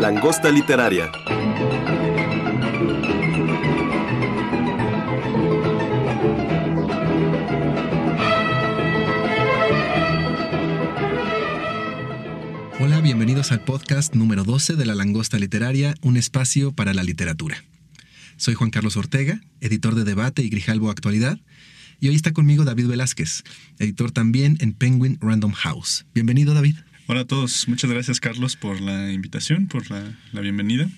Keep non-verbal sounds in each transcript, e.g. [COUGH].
Langosta literaria. Hola, bienvenidos al podcast número 12 de La Langosta Literaria, un espacio para la literatura. Soy Juan Carlos Ortega, editor de Debate y Grijalbo Actualidad, y hoy está conmigo David Velázquez, editor también en Penguin Random House. Bienvenido, David. Hola a todos, muchas gracias Carlos por la invitación, por la, la bienvenida.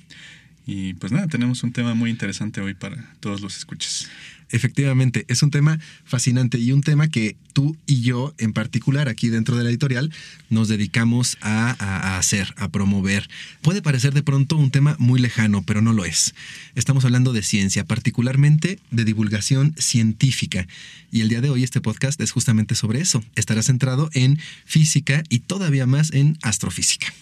Y pues nada, tenemos un tema muy interesante hoy para todos los escuches. Efectivamente, es un tema fascinante y un tema que tú y yo en particular aquí dentro de la editorial nos dedicamos a, a, a, hacer, a promover. Puede parecer de pronto un tema muy lejano, pero no lo es. Estamos hablando de ciencia, particularmente de divulgación científica. Y el día de hoy este podcast es justamente sobre eso. Estará centrado en física y todavía más en astrofísica.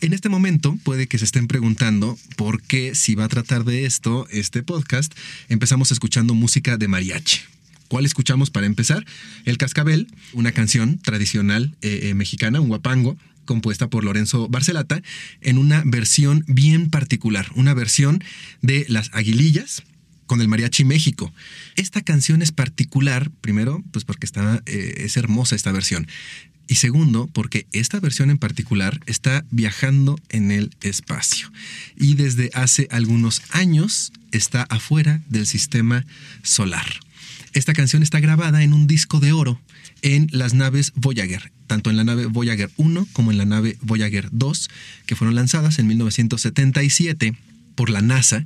En este momento puede que se estén preguntando por qué si va a tratar de esto este podcast, empezamos escuchando música de mariachi. ¿Cuál escuchamos para empezar? El Cascabel, una canción tradicional eh, eh, mexicana, un guapango, compuesta por Lorenzo Barcelata, en una versión bien particular, una versión de Las Aguilillas, con el Mariachi México. Esta canción es particular, primero, pues porque está, eh, es hermosa esta versión. Y segundo, porque esta versión en particular está viajando en el espacio y desde hace algunos años está afuera del sistema solar. Esta canción está grabada en un disco de oro en las naves Voyager, tanto en la nave Voyager 1 como en la nave Voyager 2, que fueron lanzadas en 1977 por la NASA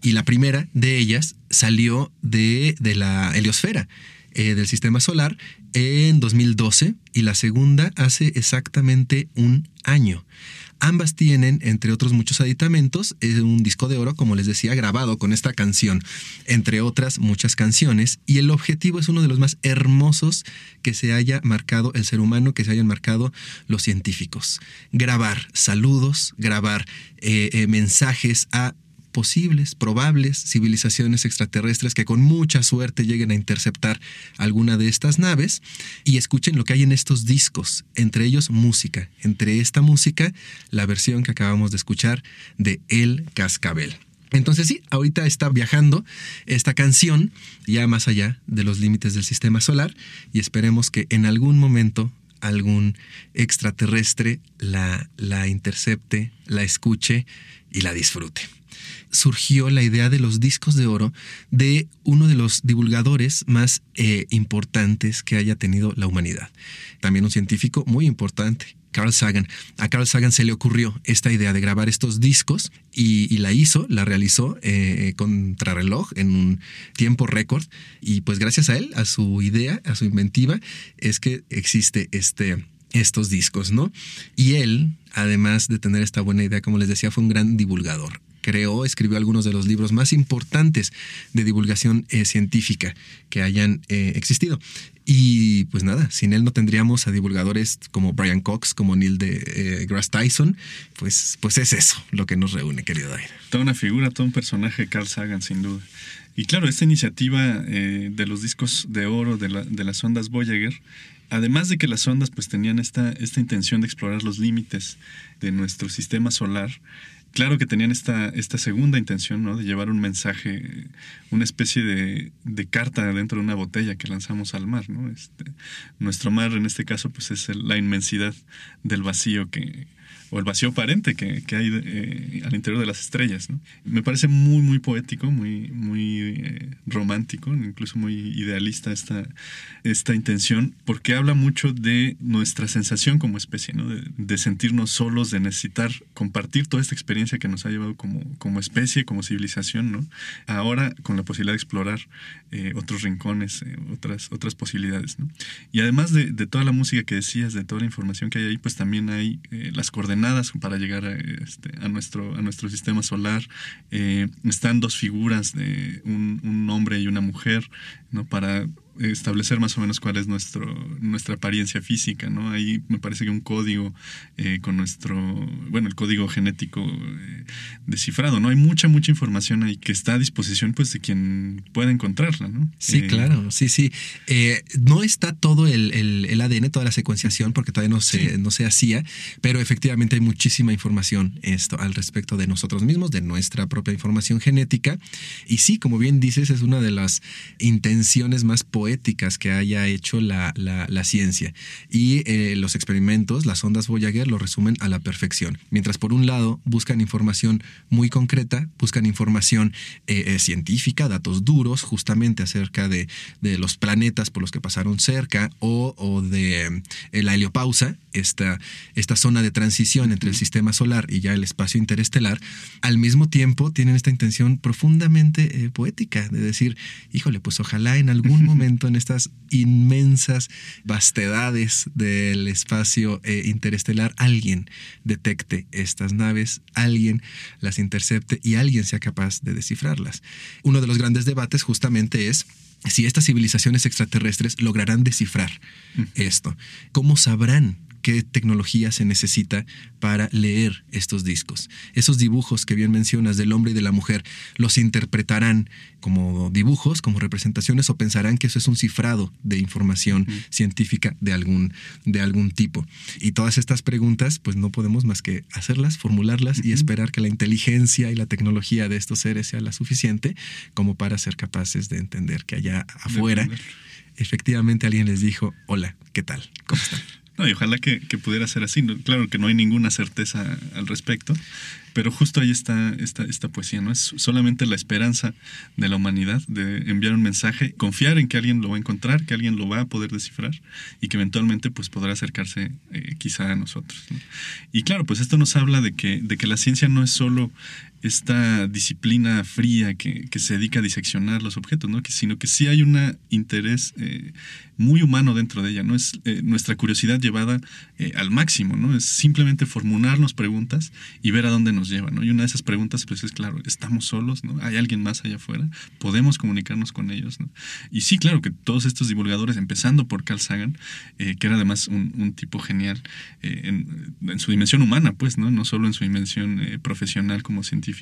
y la primera de ellas salió de, de la heliosfera eh, del sistema solar en 2012 y la segunda hace exactamente un año. Ambas tienen, entre otros muchos aditamentos, un disco de oro, como les decía, grabado con esta canción, entre otras muchas canciones, y el objetivo es uno de los más hermosos que se haya marcado el ser humano, que se hayan marcado los científicos. Grabar saludos, grabar eh, eh, mensajes a posibles, probables civilizaciones extraterrestres que con mucha suerte lleguen a interceptar alguna de estas naves y escuchen lo que hay en estos discos, entre ellos música, entre esta música la versión que acabamos de escuchar de El Cascabel. Entonces sí, ahorita está viajando esta canción ya más allá de los límites del sistema solar y esperemos que en algún momento algún extraterrestre la, la intercepte, la escuche y la disfrute surgió la idea de los discos de oro de uno de los divulgadores más eh, importantes que haya tenido la humanidad. También un científico muy importante, Carl Sagan. A Carl Sagan se le ocurrió esta idea de grabar estos discos y, la hizo, la realizó eh, contrarreloj en un tiempo récord. Y pues gracias a él, a su idea, a su inventiva, es que existe este, estos discos, ¿no? Y él, además de tener esta buena idea, como les decía, fue un gran divulgador creó, escribió algunos de los libros más importantes de divulgación eh, científica que hayan eh, existido. Y pues nada, sin él no tendríamos a divulgadores como Brian Cox, como Neil de eh, Grass Tyson. Pues, pues es eso lo que nos reúne, querido David. Toda una figura, todo un personaje, Carl Sagan, sin duda. Y claro, esta iniciativa de los discos de oro de, la, de las ondas Voyager además de que las ondas pues tenían esta, esta intención de explorar los límites de nuestro sistema solar, claro que tenían esta, esta segunda intención, ¿no? De llevar un mensaje, una especie de, carta dentro de una botella que lanzamos al mar, ¿no? Este, nuestro mar, en este caso, pues es la inmensidad del vacío que o el vacío aparente que, que hay eh, al interior de las estrellas. ¿no? Me parece muy, muy poético, muy, muy eh, romántico, incluso muy idealista esta, esta intención, porque habla mucho de nuestra sensación como especie, ¿no? de, sentirnos solos, de necesitar compartir toda esta experiencia que nos ha llevado como, como especie, como civilización, ¿no? ahora con la posibilidad de explorar eh, otros rincones, eh, otras, otras posibilidades. ¿no? Y además de, de, toda la música que decías, de toda la información que hay ahí, pues también hay eh, las coordenadas para llegar a, este, a, nuestro, a nuestro sistema solar. están dos figuras de un, un hombre y una mujer, ¿no? Para establecer más o menos cuál es nuestro, nuestra apariencia física, ¿no? Ahí me parece que un código eh, con nuestro, bueno, el código genético eh, descifrado, ¿no? Hay mucha, mucha información ahí que está a disposición, pues, de quien pueda encontrarla, ¿no? Sí, Eh, claro, sí, sí. No está todo el, el- el ADN, toda la secuenciación, porque todavía no se, no se hacía, pero efectivamente hay muchísima información esto, al respecto de nosotros mismos, de nuestra propia información genética. Y sí, como bien dices, es una de las intenciones más poéticas que haya hecho la, la- la ciencia. Y eh, los experimentos, las ondas Voyager, lo resumen a la perfección. Mientras por un lado buscan información muy concreta, buscan información eh, eh, científica, datos duros, justamente acerca de, de los planetas por los que pasaron cerca o, o de la heliopausa, esta, esta zona de transición entre el sistema solar y ya el espacio interestelar, al mismo tiempo tienen esta intención profundamente poética de decir, híjole, pues ojalá en algún momento [LAUGHS] en estas inmensas vastedades del espacio eh, interestelar alguien detecte estas naves, alguien las intercepte y alguien sea capaz de descifrarlas. Uno de los grandes debates justamente es si estas civilizaciones extraterrestres lograrán descifrar esto. ¿Cómo sabrán qué tecnología se necesita para leer estos discos? Esos dibujos que bien mencionas del hombre y de la mujer, ¿los interpretarán como dibujos, como representaciones o pensarán que eso es un cifrado de información científica de algún, de algún tipo? Y todas estas preguntas, pues no podemos más que hacerlas, formularlas y esperar que la inteligencia y la tecnología de estos seres sea la suficiente como para ser capaces de entender que allá afuera efectivamente alguien les dijo, hola, ¿qué tal? ¿Cómo están? No, y ojalá que, que pudiera ser así. Claro que no hay ninguna certeza al respecto, pero justo ahí está esta, esta poesía, ¿no? Es solamente la esperanza de la humanidad de enviar un mensaje, confiar en que alguien lo va a encontrar, que alguien lo va a poder descifrar y que eventualmente pues podrá acercarse eh, quizá a nosotros. ¿no? Y claro, pues esto nos habla de que, de que la ciencia no es solo esta disciplina fría que, que se dedica a diseccionar los objetos, ¿no? Que, sino que sí hay un interés eh, muy humano dentro de ella, ¿no? Es eh, nuestra curiosidad llevada eh, al máximo, ¿no? Es simplemente formularnos preguntas y ver a dónde nos lleva, ¿no? Y una de esas preguntas, pues es claro, ¿estamos solos, ¿no? ¿Hay alguien más allá afuera? ¿Podemos comunicarnos con ellos, ¿no? Y sí, claro que todos estos divulgadores, empezando por Carl Sagan, que era además un, tipo genial en, en, su dimensión humana, pues, ¿no? No solo en su dimensión profesional como científico,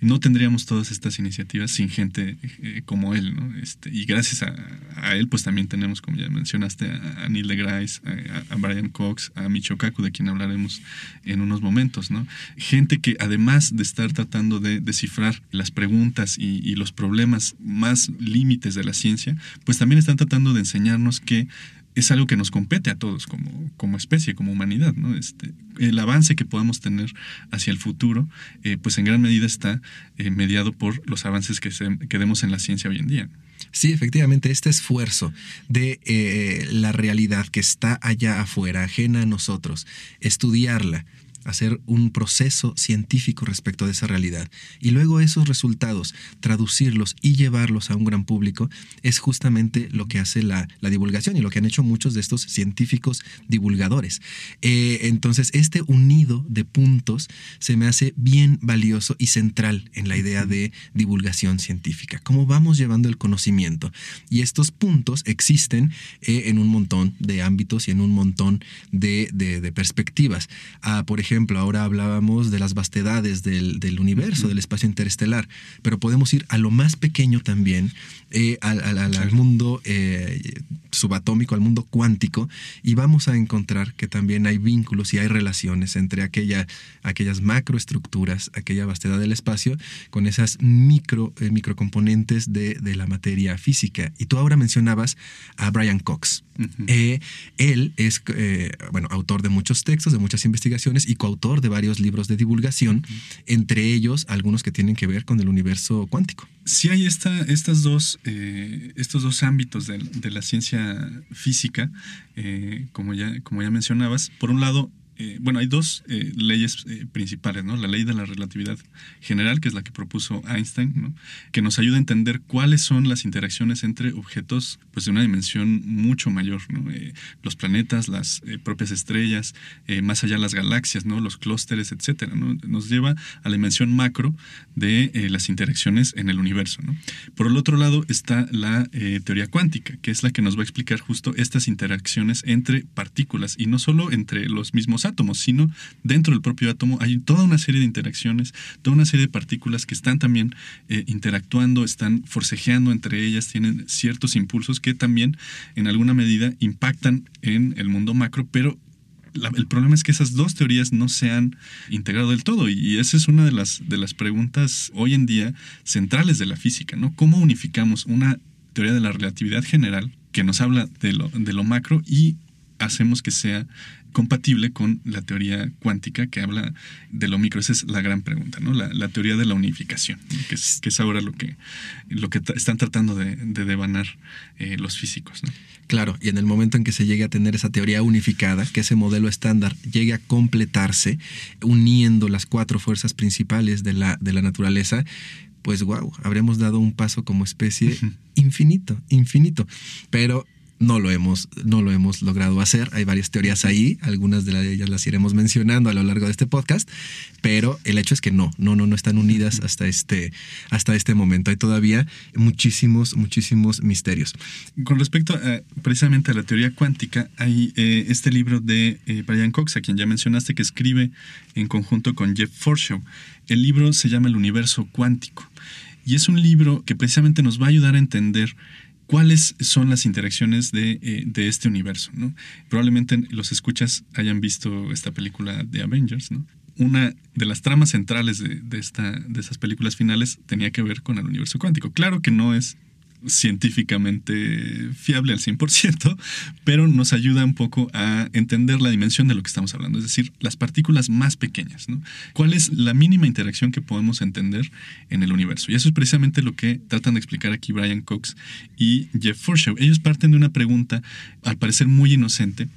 no tendríamos todas estas iniciativas sin gente eh, como él, ¿no? Este, y gracias a, él, pues también tenemos, como ya mencionaste, a, a Neil deGrasse, a, a, Brian Cox, a Michio Kaku, de quien hablaremos en unos momentos, ¿no? Gente que además de estar tratando de descifrar las preguntas y, y los problemas más límites de la ciencia, pues también están tratando de enseñarnos que es algo que nos compete a todos como, como especie, como humanidad. ¿no? Este, el avance que podamos tener hacia el futuro, eh, pues en gran medida está eh, mediado por los avances que, se, que demos en la ciencia hoy en día. Sí, efectivamente, este esfuerzo de eh, la realidad que está allá afuera, ajena a nosotros, estudiarla, hacer un proceso científico respecto de esa realidad y luego esos resultados, traducirlos y llevarlos a un gran público, es justamente lo que hace la, la divulgación y lo que han hecho muchos de estos científicos divulgadores. Eh, entonces, este unido de puntos se me hace bien valioso y central en la idea de divulgación científica, cómo vamos llevando el conocimiento. Y estos puntos existen eh, en un montón de ámbitos y en un montón de, de, de perspectivas. Ah, por ejemplo, ejemplo, ahora hablábamos de las vastedades del, del universo, uh -huh. del espacio interestelar, pero podemos ir a lo más pequeño también, eh, al, al, al, al, mundo eh, subatómico, al mundo cuántico, y vamos a encontrar que también hay vínculos y hay relaciones entre aquella, aquellas macroestructuras, aquella vastedad del espacio, con esas micro, eh, microcomponentes de, de, la materia física. Y tú ahora mencionabas a Brian Cox. Uh -huh. él es, bueno, autor de muchos textos, de muchas investigaciones, y coautor de varios libros de divulgación, entre ellos algunos que tienen que ver con el universo cuántico. Sí hay esta, estas dos, eh, estos dos ámbitos de, la ciencia física, eh, como ya mencionabas. Por un lado, eh, bueno, hay dos eh, leyes eh, principales, ¿no? La ley de la relatividad general, que es la que propuso Einstein, ¿no? Que nos ayuda a entender cuáles son las interacciones entre objetos, pues de una dimensión mucho mayor, ¿no? los planetas, las propias estrellas, más allá las galaxias, ¿no? Los clústeres, etcétera, ¿no? Nos lleva a la dimensión macro de las interacciones en el universo. Por el otro lado está la teoría cuántica, que es la que nos va a explicar justo estas interacciones entre partículas y no solo entre los mismos átomos, sino dentro del propio átomo hay toda una serie de interacciones, toda una serie de partículas que están también eh, interactuando, están forcejeando entre ellas, tienen ciertos impulsos que también en alguna medida impactan en el mundo macro, pero el problema es que esas dos teorías no se han integrado del todo y esa es una de las, de las preguntas hoy en día centrales de la física, ¿no? ¿Cómo unificamos una teoría de la relatividad general que nos habla de lo, de lo macro y hacemos que sea compatible con la teoría cuántica que habla de lo micro. Esa es la gran pregunta, ¿no? La, teoría de la unificación, que, es, que, es, ahora lo que, lo que están tratando de, devanar eh, los físicos. Claro, y en el momento en que se llegue a tener esa teoría unificada, que ese modelo estándar llegue a completarse, uniendo las cuatro fuerzas principales de la, de la naturaleza, pues wow, habremos dado un paso como especie infinito, infinito. Pero no lo hemos, no lo hemos logrado hacer. Hay varias teorías ahí, algunas de ellas las iremos mencionando a lo largo de este podcast, pero el hecho es que no, no, no, no están unidas hasta este, hasta este momento. Hay todavía muchísimos, muchísimos misterios. Con respecto precisamente a la teoría cuántica, hay eh, este libro de eh, Brian Cox, a quien ya mencionaste, que escribe en conjunto con Jeff Forshaw. El libro se llama El universo cuántico. Y es un libro que precisamente nos va a ayudar a entender cuáles son las interacciones de, eh, de, este universo. ¿no? Probablemente los escuchas hayan visto esta película de Avengers. ¿no? Una de las tramas centrales de, de, de esas películas finales tenía que ver con el universo cuántico. Claro que no es científicamente fiable al 100%, pero nos ayuda un poco a entender la dimensión de lo que estamos hablando, es decir, las partículas más pequeñas. ¿Cuál es la mínima interacción que podemos entender en el universo? Y eso es precisamente lo que tratan de explicar aquí Brian Cox y Jeff Forshaw. Ellos parten de una pregunta, al parecer muy inocente,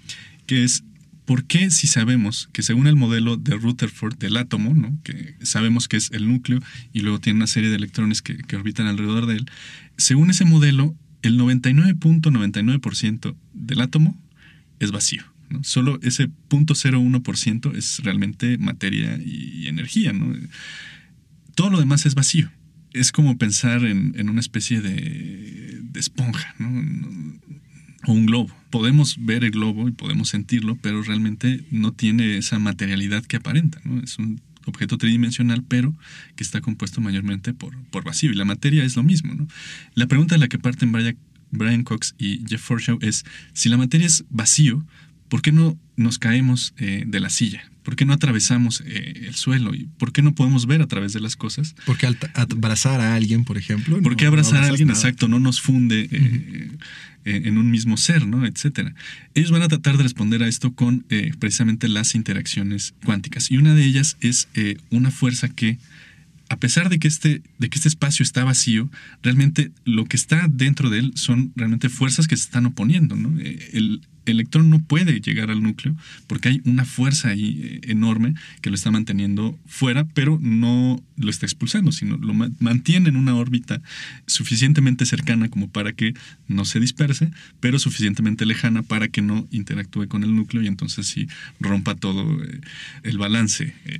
que es ¿Por qué si sabemos que según el modelo de Rutherford del átomo, ¿no? que sabemos que es el núcleo y luego tiene una serie de electrones que, orbitan alrededor de él, según ese modelo, el 99.99% del átomo es vacío. Solo ese 0.01% es realmente materia y energía. Todo lo demás es vacío. Es como pensar en, en una especie de, de esponja. ¿no? o un globo. Podemos ver el globo y podemos sentirlo, pero realmente no tiene esa materialidad que aparenta. ¿no? Es un objeto tridimensional, pero que está compuesto mayormente por, por vacío. Y la materia es lo mismo. La pregunta de la que parten Brian, Cox y Jeff Forshaw es, si la materia es vacío, ¿por qué no nos caemos eh, de la silla? ¿Por qué no atravesamos eh, el suelo? ¿Y por qué no podemos ver a través de las cosas? Porque al abrazar a alguien, por ejemplo. ¿Por qué abrazar a alguien, exacto, no nos funde eh, eh, en un mismo ser, ¿no? Etcétera. Ellos van a tratar de responder a esto con precisamente las interacciones cuánticas. Y una de ellas es una fuerza que a pesar de que, este, de que este espacio está vacío, realmente lo que está dentro de él son realmente fuerzas que se están oponiendo. ¿no? El, electrón no puede llegar al núcleo porque hay una fuerza ahí eh, enorme que lo está manteniendo fuera, pero no lo está expulsando, sino lo mantiene en una órbita suficientemente cercana como para que no se disperse, pero suficientemente lejana para que no interactúe con el núcleo y entonces sí rompa todo eh, el balance. Eh.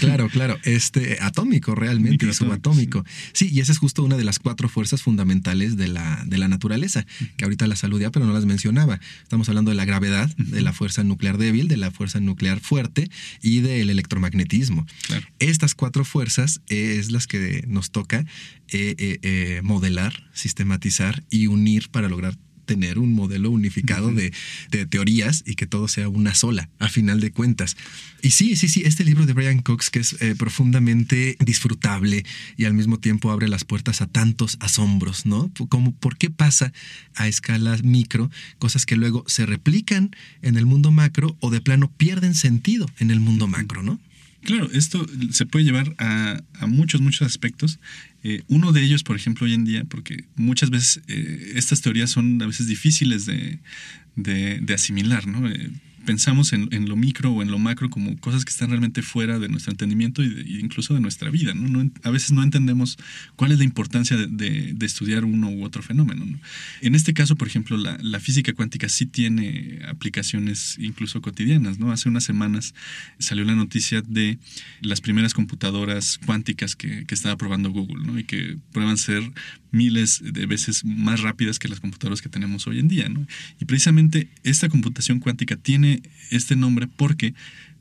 Claro, claro, este atómico realmente, subatómico. Sí. y esa es justo una de las cuatro fuerzas fundamentales de la, de la naturaleza, que ahorita las saludía, pero no las mencionaba. Estamos hablando de la gravedad, de la fuerza nuclear débil, de la fuerza nuclear fuerte y del electromagnetismo. Estas cuatro fuerzas es las que nos toca eh, eh, eh, modelar, sistematizar y unir para lograr tener un modelo unificado de, de, teorías y que todo sea una sola, a final de cuentas. Y sí, sí, sí, este libro de Brian Cox que es eh, profundamente disfrutable y al mismo tiempo abre las puertas a tantos asombros, ¿no? Como por qué pasa a escala micro cosas que luego se replican en el mundo macro o de plano pierden sentido en el mundo macro, ¿no? Claro, esto se puede llevar a, muchos, muchos aspectos. Eh, uno de ellos, por ejemplo, hoy en día, porque muchas veces eh, estas teorías son a veces difíciles de, de, asimilar, ¿no? Eh, pensamos en, lo micro o en lo macro como cosas que están realmente fuera de nuestro entendimiento e incluso de nuestra vida. ¿no? a veces no entendemos cuál es la importancia de, estudiar uno u otro fenómeno. En este caso, por ejemplo, la, física cuántica sí tiene aplicaciones incluso cotidianas. ¿no? Hace unas semanas salió la noticia de las primeras computadoras cuánticas que, que estaba probando Google ¿no? y que prueban ser miles de veces más rápidas que las computadoras que tenemos hoy en día. ¿no? Y precisamente esta computación cuántica tiene este nombre porque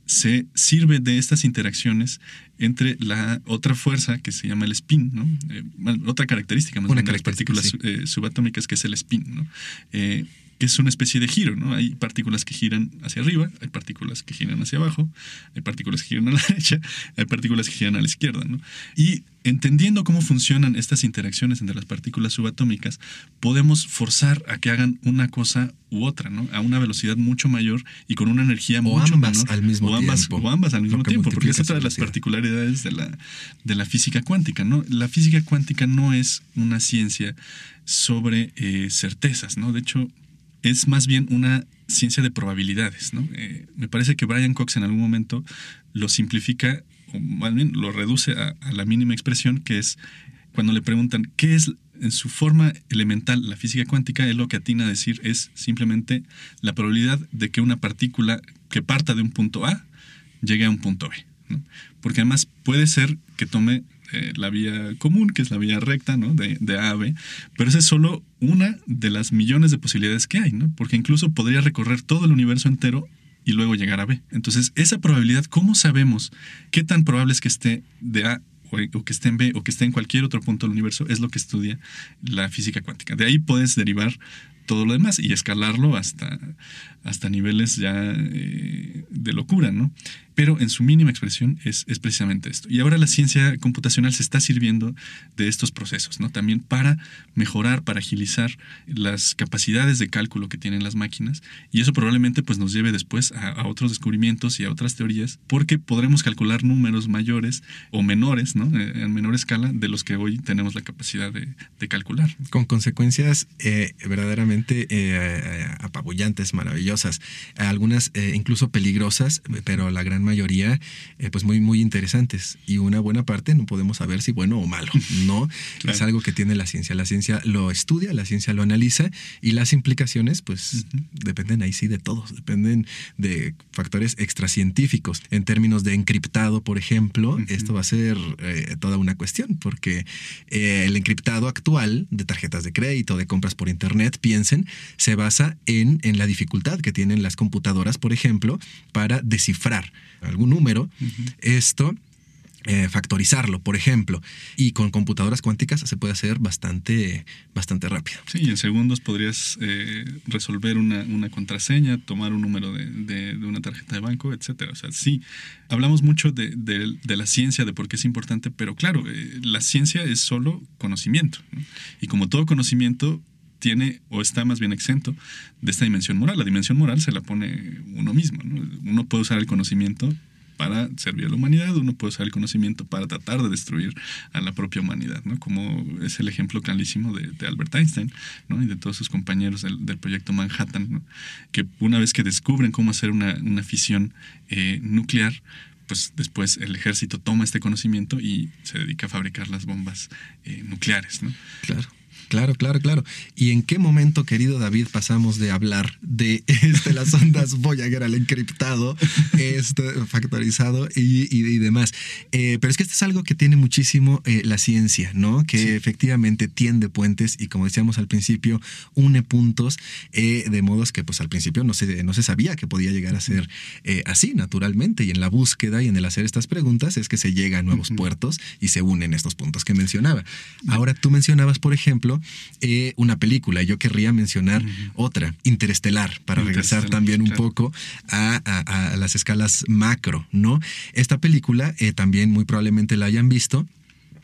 se sirve de estas interacciones entre la otra fuerza que se llama el spin, ¿no? Eh, otra característica más de las partículas eh, subatómicas que es el spin, ¿no? Eh, que es una especie de giro, ¿no? Hay partículas que giran hacia arriba, hay partículas que giran hacia abajo, hay partículas que giran a la [LAUGHS] derecha, hay partículas que giran a la izquierda, ¿no? Y entendiendo cómo funcionan estas interacciones entre las partículas subatómicas, podemos forzar a que hagan una cosa u otra, ¿no? A una velocidad mucho mayor y con una energía o mucho ambas al mismo o ambas, tiempo. O ambas al mismo tiempo, porque es otra de las particularidades de la, de la física cuántica, ¿no? La física cuántica no es una ciencia sobre eh, certezas, ¿no? De hecho, es más bien una ciencia de probabilidades. ¿no? Eh, me parece que Brian Cox en algún momento lo simplifica, o más bien lo reduce a, la mínima expresión, que es cuando le preguntan qué es en su forma elemental la física cuántica, él lo que atina a decir es simplemente la probabilidad de que una partícula que parta de un punto A llegue a un punto B. Porque además puede ser que tome eh, la vía común, que es la vía recta, ¿no? De, de, A a B, pero esa es solo una de las millones de posibilidades que hay, ¿no? Porque incluso podría recorrer todo el universo entero y luego llegar a B. Entonces, esa probabilidad, ¿cómo sabemos qué tan probable es que esté de A o que esté en B o que esté en cualquier otro punto del universo? Es lo que estudia la física cuántica. De ahí puedes derivar todo lo demás y escalarlo hasta, hasta niveles ya eh, de locura, ¿no? Pero en su mínima expresión es, es, precisamente esto. Y ahora la ciencia computacional se está sirviendo de estos procesos, ¿no? También para mejorar, para agilizar las capacidades de cálculo que tienen las máquinas y eso probablemente pues nos lleve después a, otros descubrimientos y a otras teorías porque podremos calcular números mayores o menores, ¿no? Eh, en menor escala de los que hoy tenemos la capacidad de, de calcular. Con consecuencias eh, verdaderamente apabullantes, maravillosas algunas eh, incluso peligrosas, pero la gran mayoría eh, pues muy, muy interesantes. Y una buena parte no podemos saber si bueno o malo, [LAUGHS] ¿no? Es algo que tiene la ciencia. La ciencia lo estudia, la ciencia lo analiza y las implicaciones pues dependen ahí sí de todos, dependen de factores extracientíficos. En términos de encriptado, por ejemplo, esto va a ser eh, toda una cuestión porque el encriptado actual de tarjetas de crédito, de compras por internet, piensen, se basa en, en la dificultad que tienen las computadoras, por ejemplo, para descifrar algún número. Esto eh, factorizarlo, por ejemplo. Y con computadoras cuánticas se puede hacer bastante, bastante rápido. Sí, en segundos podrías eh, resolver una, contraseña, tomar un número de, una tarjeta de banco, etcétera. O sea, sí, hablamos mucho de, la ciencia, de por qué es importante, pero claro, eh, la ciencia es solo conocimiento. Y como todo conocimiento, tiene o está más bien exento de esta dimensión moral. La dimensión moral se la pone uno mismo. Uno puede usar el conocimiento para servir a la humanidad, uno puede usar el conocimiento para tratar de destruir a la propia humanidad, ¿no? como es el ejemplo clarísimo de, Albert Einstein ¿no? y de todos sus compañeros del, proyecto Manhattan, que una vez que descubren cómo hacer una, fisión eh, nuclear, pues después el ejército toma este conocimiento y se dedica a fabricar las bombas eh, nucleares. ¿no? Claro. Claro, claro, claro. ¿Y en qué momento, querido David, pasamos de hablar de [LAUGHS] este, las ondas Voyager al encriptado, esto factorizado y, y, demás? Eh, pero es que esto es algo que tiene muchísimo eh, la ciencia, ¿no? Que efectivamente tiende puentes y, como decíamos al principio, une puntos eh, de modos que, pues al principio no se, no se sabía que podía llegar a ser así, naturalmente. Y en la búsqueda y en el hacer estas preguntas es que se llega a nuevos puertos y se unen estos puntos que mencionaba. Ahora tú mencionabas, por ejemplo, eh, una película. Yo querría mencionar otra, Interestelar, para regresar también un claro. poco a, a- a las escalas macro, ¿no? Esta película eh, también muy probablemente la hayan visto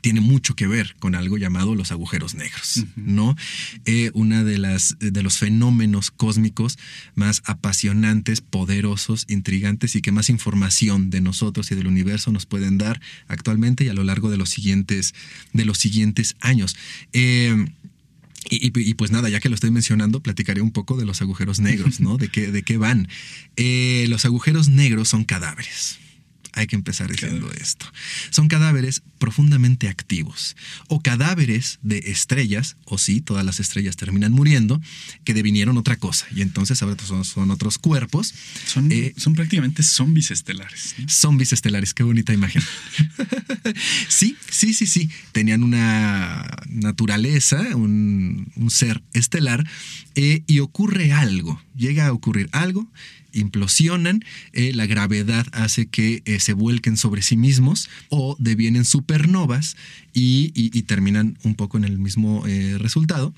tiene mucho que ver con algo llamado los agujeros negros, ¿no? Eh, una de las de los fenómenos cósmicos más apasionantes, poderosos, intrigantes y que más información de nosotros y del universo nos pueden dar actualmente y a lo largo de los siguientes de los siguientes años. Eh, y, y- y pues nada, ya que lo estoy mencionando, platicaré un poco de los agujeros negros, ¿no? ¿De qué, de qué van? Eh, los agujeros negros son cadáveres. Hay que empezar diciendo Cadáveres. esto. Son cadáveres profundamente activos o cadáveres de estrellas, o sí, todas las estrellas terminan muriendo, que devinieron otra cosa. Y entonces ahora son, son otros cuerpos. Son, Eh, son prácticamente zombies estelares. ¿no? Zombies estelares, qué bonita imagen. [LAUGHS] sí, sí, sí, sí. Tenían una naturaleza, un, un ser estelar, eh, y ocurre algo, llega a ocurrir algo, implosionan, eh, la gravedad hace que eh, se vuelquen sobre sí mismos o devienen supernovas y, terminan un poco en el mismo eh, resultado.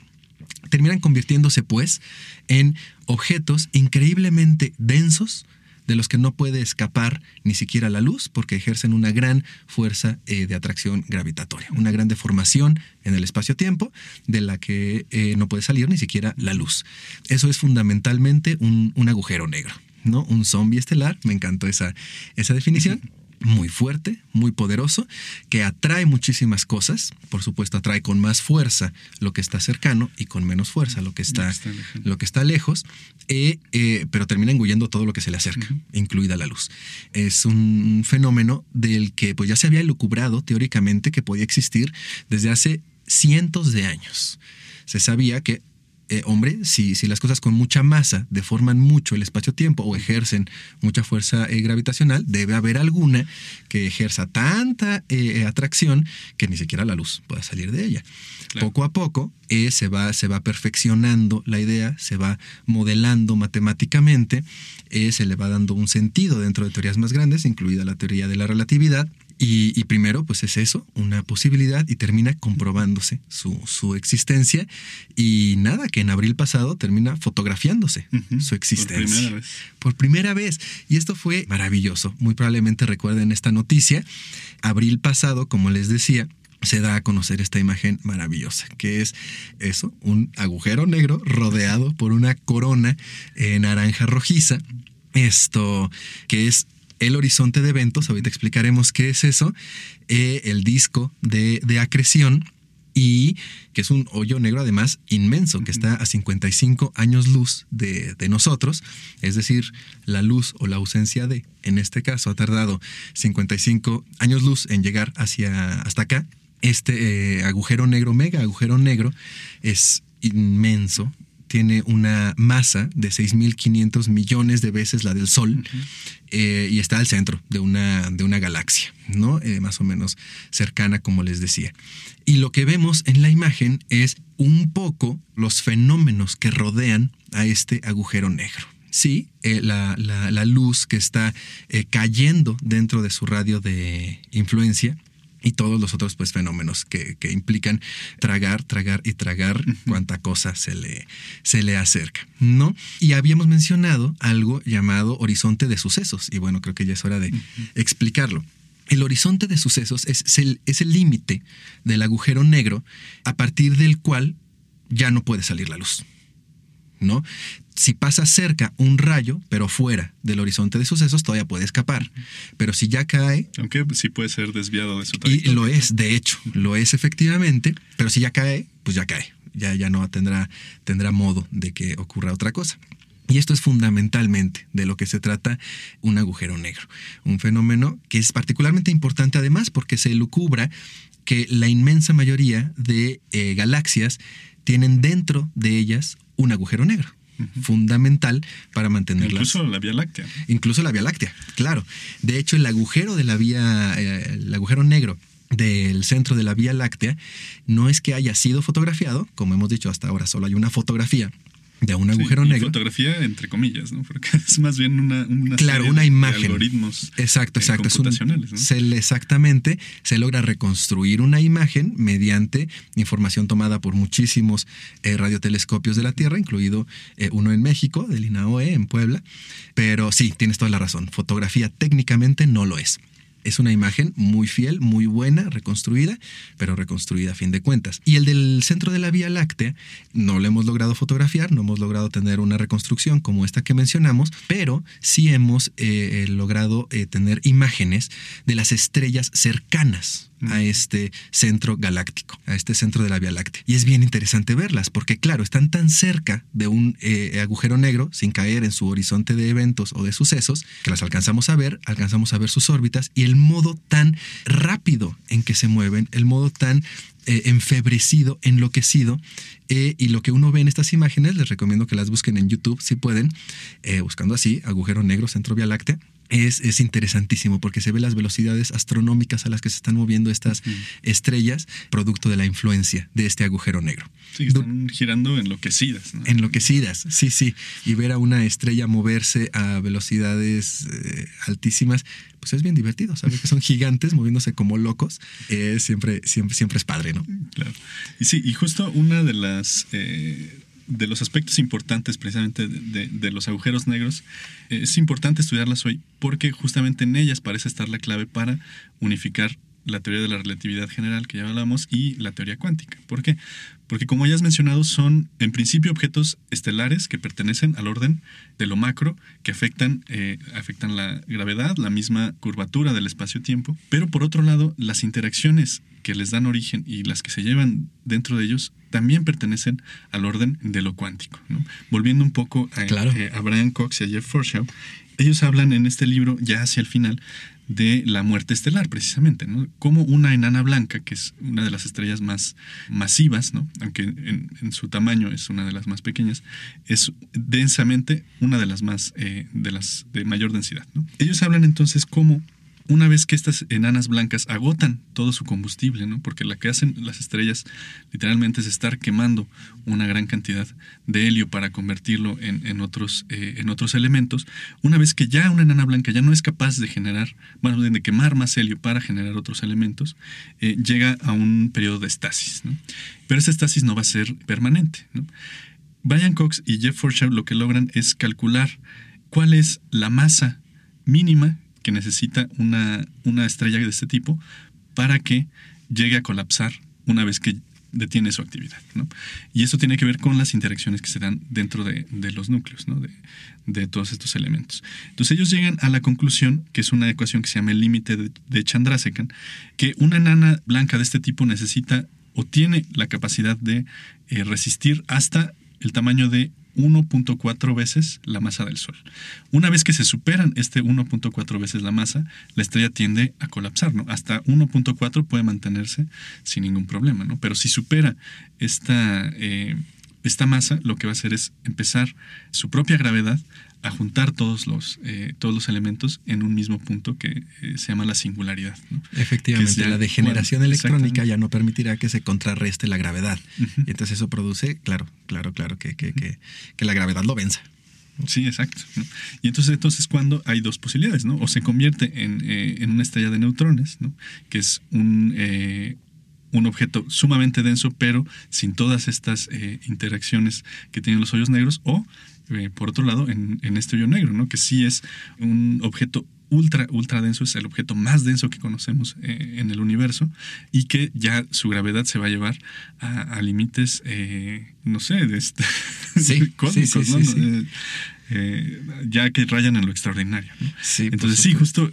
Terminan convirtiéndose pues en objetos increíblemente densos de los que no puede escapar ni siquiera la luz porque ejercen una gran fuerza eh, de atracción gravitatoria, una gran deformación en el espacio-tiempo de la que eh, no puede salir ni siquiera la luz. Eso es fundamentalmente un, un agujero negro, ¿no? Un zombie estelar, me encantó esa, esa definición muy fuerte, muy poderoso, que atrae muchísimas cosas. Por supuesto, atrae con más fuerza lo que está cercano y con menos fuerza lo que está, Lo que está lejano. lo que está lejos, eh, eh, pero termina engullendo todo lo que se le acerca, incluida la luz. Es un fenómeno del que pues, ya se había elucubrado teóricamente que podía existir desde hace cientos de años. Se sabía que eh, hombre, si, si las cosas con mucha masa deforman mucho el espacio-tiempo o ejercen mucha fuerza eh, gravitacional, debe haber alguna que ejerza tanta eh, atracción que ni siquiera la luz pueda salir de ella. Claro. Poco a poco se, va, se va perfeccionando la idea, se va modelando matemáticamente, se le va dando un sentido dentro de teorías más grandes, incluida la teoría de la relatividad. Y, y primero, pues es eso, una posibilidad, y termina comprobándose su, su existencia. Y nada, que en abril pasado termina fotografiándose su por existencia. primera vez. Por primera vez. Y esto fue maravilloso. Muy probablemente recuerden esta noticia. Abril pasado, como les decía, se da a conocer esta imagen maravillosa, que es eso, un agujero negro rodeado por una corona eh, naranja rojiza. Esto que es el horizonte de eventos, ahorita explicaremos qué es eso, eh, el disco de, acreción y que es un hoyo negro además inmenso, que está a 55 años luz de, de nosotros, es decir, la luz o la ausencia de, en este caso, ha tardado 55 años luz en llegar hacia hasta acá. Este eh, agujero negro, mega agujero negro, es inmenso, tiene una masa de 6.500 millones de veces la del Sol eh, y está al centro de una, de una galaxia, ¿no? Eh, más o menos cercana, como les decía. Y lo que vemos en la imagen es un poco los fenómenos que rodean a este agujero negro. Sí, eh, la, la- la luz que está cayendo dentro de su radio de influencia y todos los otros pues fenómenos que, que implican tragar, tragar y tragar cuanta cosa se le, se le acerca, ¿no? Y habíamos mencionado algo llamado horizonte de sucesos y bueno, creo que ya es hora de explicarlo. El horizonte de sucesos es, es el es el límite del agujero negro a partir del cual ya no puede salir la luz. ¿no? Si pasa cerca un rayo, pero fuera del horizonte de sucesos, todavía puede escapar. Pero si ya cae, Aunque sí puede ser desviado de su y trayectoria. lo es, de hecho, lo es efectivamente, pero si ya cae, pues ya cae. Ya, ya no tendrá, tendrá modo de que ocurra otra cosa. Y esto es fundamentalmente de lo que se trata un agujero negro. Un fenómeno que es particularmente importante además porque se lucubra que la inmensa mayoría de eh, galaxias tienen dentro de ellas un agujero negro. Fundamental para mantenerlas. Incluso la Vía Láctea. Incluso la Vía Láctea, claro. De hecho, el agujero de la Vía, eh, el agujero negro del centro de la Vía Láctea no es que haya sido fotografiado, como hemos dicho hasta ahora, solo hay una fotografía, de un agujero Sí, y negro. Fotografía entre comillas, ¿no? Porque [LAUGHS] es más bien una, una Claro, una de imagen. algoritmos Exacto, eh, exacto. Es un- computacionales, ¿no? se exactamente, se logra reconstruir una imagen mediante información tomada por muchísimos eh, radiotelescopios de la Tierra, incluido eh, uno en México, del INAOE, en Puebla. Pero sí, tienes toda la razón. Fotografía técnicamente no lo es. Es una imagen muy fiel, muy buena, reconstruida, pero reconstruida a fin de cuentas. Y el del centro de la Vía Láctea no lo hemos logrado fotografiar, no hemos logrado tener una reconstrucción como esta que mencionamos, pero sí hemos eh, logrado eh, tener imágenes de las estrellas cercanas a este centro galáctico, a este centro de la Vía Láctea. Y es bien interesante verlas, porque claro, están tan cerca de un eh, agujero negro, sin caer en su horizonte de eventos o de sucesos, que las alcanzamos a ver, alcanzamos a ver sus órbitas y el modo tan rápido en que se mueven, el modo tan eh, enfebrecido, enloquecido, eh, y lo que uno ve en estas imágenes, les recomiendo que las busquen en YouTube si pueden, buscando así, agujero negro, centro Vía Láctea. Es, es interesantísimo porque se ve las velocidades astronómicas a las que se están moviendo estas estrellas, producto de la influencia de este agujero negro. Sí, están girando enloquecidas, ¿no? Enloquecidas, sí, sí. Y ver a una estrella moverse a velocidades eh, altísimas, pues es bien divertido. Sabes que son gigantes moviéndose como locos. Eh, siempre, siempre, siempre es padre, ¿no? Claro. Y sí, y justo una de las eh, de los aspectos importantes precisamente de, de- los agujeros negros eh, es importante estudiarlas hoy porque justamente en ellas parece estar la clave para unificar la teoría de la relatividad general que ya hablamos y la teoría cuántica. ¿Por qué? Porque como ya has mencionado son en principio objetos estelares que pertenecen al orden de lo macro que afectan, eh, afectan la gravedad, la misma curvatura del espacio-tiempo, pero por otro lado las interacciones que les dan origen y las que se llevan dentro de ellos también pertenecen al orden de lo cuántico. ¿no? Volviendo un poco a, Claro. eh, a Brian Cox y a Jeff Forshaw, ellos hablan en este libro ya hacia el final de la muerte estelar, precisamente, ¿no? Como una enana blanca, que es una de las estrellas más masivas, ¿no? Aunque en, en su tamaño es una de las más pequeñas, es densamente una de las más, eh, de las de mayor densidad, ¿no? Ellos hablan entonces cómo una vez que estas enanas blancas agotan todo su combustible, ¿no? Porque lo que hacen las estrellas literalmente es estar quemando una gran cantidad de helio para convertirlo en, en otros, eh, en otros elementos. Una vez que ya una enana blanca ya no es capaz de generar, bueno, de quemar más helio para generar otros elementos, eh, llega a un periodo de estasis. Pero esa estasis no va a ser permanente. Brian Cox y Jeff Forshaw lo que logran es calcular cuál es la masa mínima que necesita una, una estrella de este tipo para que llegue a colapsar una vez que detiene su actividad. ¿no? Y eso tiene que ver con las interacciones que se dan dentro de, de los núcleos, ¿no? de, de todos estos elementos. Entonces ellos llegan a la conclusión, que es una ecuación que se llama el límite de, de Chandrasekhar, que una enana blanca de este tipo necesita o tiene la capacidad de eh, resistir hasta el tamaño de 1.4 veces la masa del Sol. Una vez que se superan este 1.4 veces la masa, la estrella tiende a colapsar, ¿no? Hasta 1.4 puede mantenerse sin ningún problema, ¿no? Pero si supera esta, eh, esta masa, lo que va a hacer es empezar su propia gravedad a juntar todos los, eh, todos los elementos en un mismo punto que eh, se llama la singularidad. ¿no? Efectivamente, ya- la degeneración bueno, electrónica ya no permitirá que se contrarreste la gravedad. Y entonces eso produce, claro, claro, claro, que, que, que, que la gravedad lo venza. Sí, exacto. ¿no? Y entonces, entonces cuando hay dos posibilidades, ¿no? O se convierte en, eh, en una estrella de neutrones, ¿no? Que es un, eh, un objeto sumamente denso, pero sin todas estas eh, interacciones que tienen los hoyos negros, o eh, por otro lado, en, en este hoyo negro, ¿no? Que sí es un objeto ultra, ultra denso, es el objeto más denso que conocemos eh, en el universo y que ya su gravedad se va a llevar a, a límites, eh, no sé, de este, [LAUGHS] Sí, cósmicos, sí, sí, ¿no? Eh, ya que rayan en lo extraordinario. Entonces sí, justo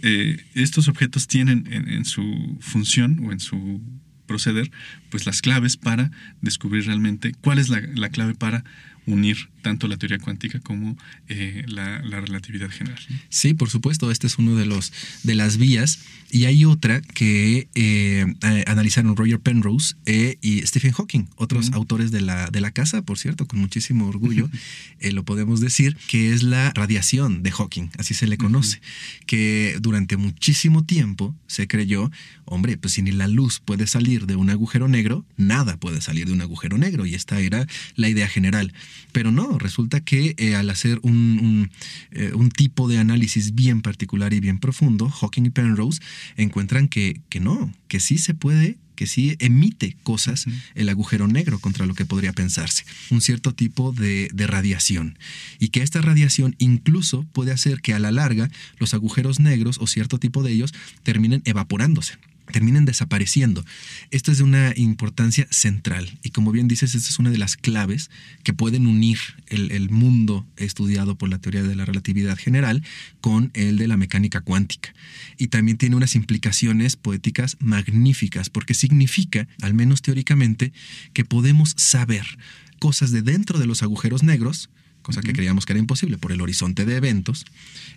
estos objetos tienen en, en su función o en su proceder, pues las claves para descubrir realmente cuál es la, la clave para unir tanto la teoría cuántica como eh, la, la relatividad general. Sí, por supuesto, este es uno de los de las vías. Y hay otra que eh, eh, analizaron Roger Penrose eh, y Stephen Hawking, otros Ujú. autores de la de la casa, por cierto, con muchísimo orgullo. [LAUGHS] Eh, lo podemos decir, que es la radiación de Hawking, así se le conoce, que durante muchísimo tiempo se creyó, hombre, pues si ni la luz puede salir de un agujero negro, nada puede salir de un agujero negro y esta era la idea general, pero no, no, resulta que eh, al hacer un, un, eh, un, tipo de análisis bien particular y bien profundo, Hawking y Penrose encuentran que, que no, que sí se puede que sí emite cosas el agujero negro contra lo que podría pensarse, un cierto tipo de, de, radiación, y que esta radiación incluso puede hacer que a la larga los agujeros negros o cierto tipo de ellos terminen evaporándose terminen desapareciendo. Esto es de una importancia central y como bien dices, esta es una de las claves que pueden unir el, el, mundo estudiado por la teoría de la relatividad general con el de la mecánica cuántica. Y también tiene unas implicaciones poéticas magníficas porque significa, al menos teóricamente, que podemos saber cosas de dentro de los agujeros negros, cosa que creíamos que era imposible por el horizonte de eventos,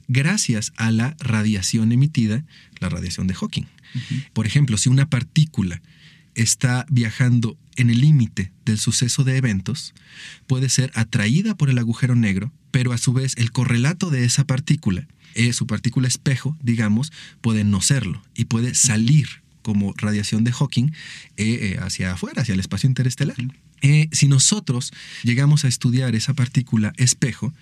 gracias a la radiación emitida, la radiación de Hawking. Uh -huh. Por ejemplo, si una partícula está viajando en el límite del suceso de eventos, puede ser atraída por el agujero negro, pero a su vez el correlato de esa partícula, eh, su partícula espejo, digamos, puede no serlo y puede salir como radiación de Hawking eh, eh, hacia afuera, hacia el espacio interestelar. Eh, si nosotros llegamos a estudiar esa partícula espejo,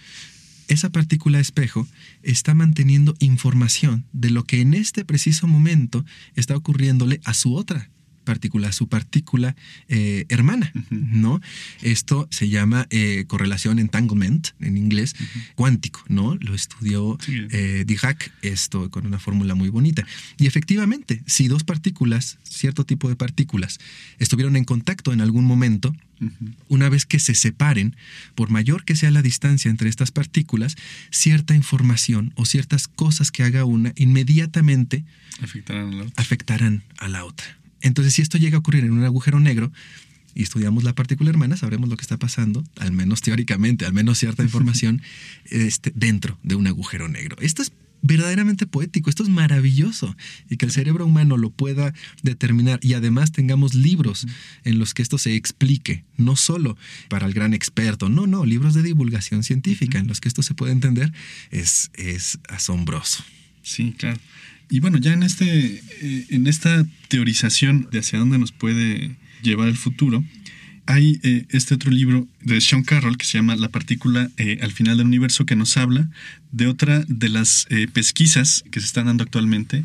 esa partícula espejo está manteniendo información de lo que en este preciso momento está ocurriéndole a su otra partícula, su partícula eh, hermana, uh -huh. ¿no? Esto se llama eh, correlación entanglement en inglés uh -huh. cuántico, ¿no? Lo estudió sí. eh, Dirac, esto con una fórmula muy bonita. Y efectivamente, si dos partículas, cierto tipo de partículas, estuvieron en contacto en algún momento, Uh -huh. Una vez que se separen, por mayor que sea la distancia entre estas partículas, cierta información o ciertas cosas que haga una inmediatamente afectarán a la otra. Afectarán a la otra. Entonces, si esto llega a ocurrir en un agujero negro y estudiamos la partícula hermana, sabremos lo que está pasando, al menos teóricamente, al menos cierta información, [LAUGHS] este, dentro de un agujero negro. Esto es verdaderamente poético, esto es maravilloso y que el cerebro humano lo pueda determinar y además tengamos libros en los que esto se explique, no solo para el gran experto, no, no, libros de divulgación científica en los que esto se puede entender, es, es asombroso. Sí, claro. Y bueno, ya en, este, eh, en esta teorización de hacia dónde nos puede llevar el futuro, hay eh, este otro libro de Sean Carroll que se llama La partícula eh, al final del universo que nos habla de otra de las pesquisas que se están dando actualmente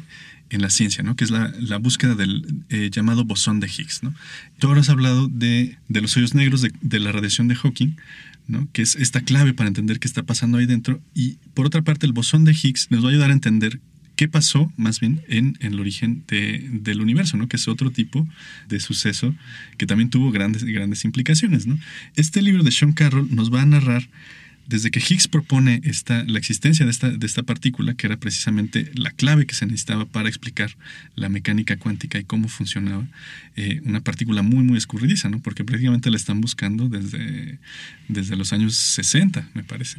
en la ciencia, ¿no? que es la, la búsqueda del llamado bosón de Higgs. ¿no? Tú ahora has hablado de, de los hoyos negros, de, de, la radiación de Hawking, ¿no? que es esta clave para entender qué está pasando ahí dentro. Y por otra parte, el bosón de Higgs nos va a ayudar a entender qué pasó más bien en, en el origen de, del universo, ¿no? que es otro tipo de suceso que también tuvo grandes, grandes implicaciones. ¿no? Este libro de Sean Carroll nos va a narrar desde que Higgs propone esta, la existencia de esta, de esta partícula, que era precisamente la clave que se necesitaba para explicar la mecánica cuántica y cómo funcionaba, eh, una partícula muy, muy escurridiza, ¿no? porque prácticamente la están buscando desde, desde los años 60, me parece.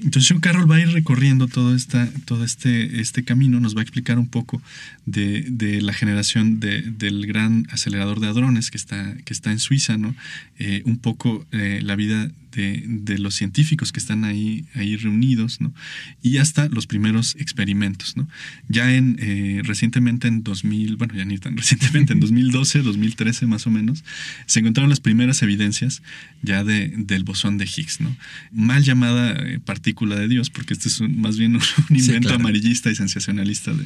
Entonces, Sean Carroll va a ir recorriendo todo, esta, todo este, este camino, nos va a explicar un poco de, de la generación de, del gran acelerador de hadrones que está, que está en Suiza, ¿no? Eh, un poco eh, la vida de, de, los científicos que están ahí, ahí reunidos, ¿no? Y hasta los primeros experimentos, ¿no? Ya en, eh, recientemente en 2000, bueno, ya ni tan [LAUGHS] recientemente, en 2012, 2013 más o menos, se encontraron las primeras evidencias ya de, del bosón de Higgs, ¿no? Mal llamada eh, partícula de Dios, porque este es un, más bien [LAUGHS] un, un invento sí, claro. amarillista y sensacionalista de,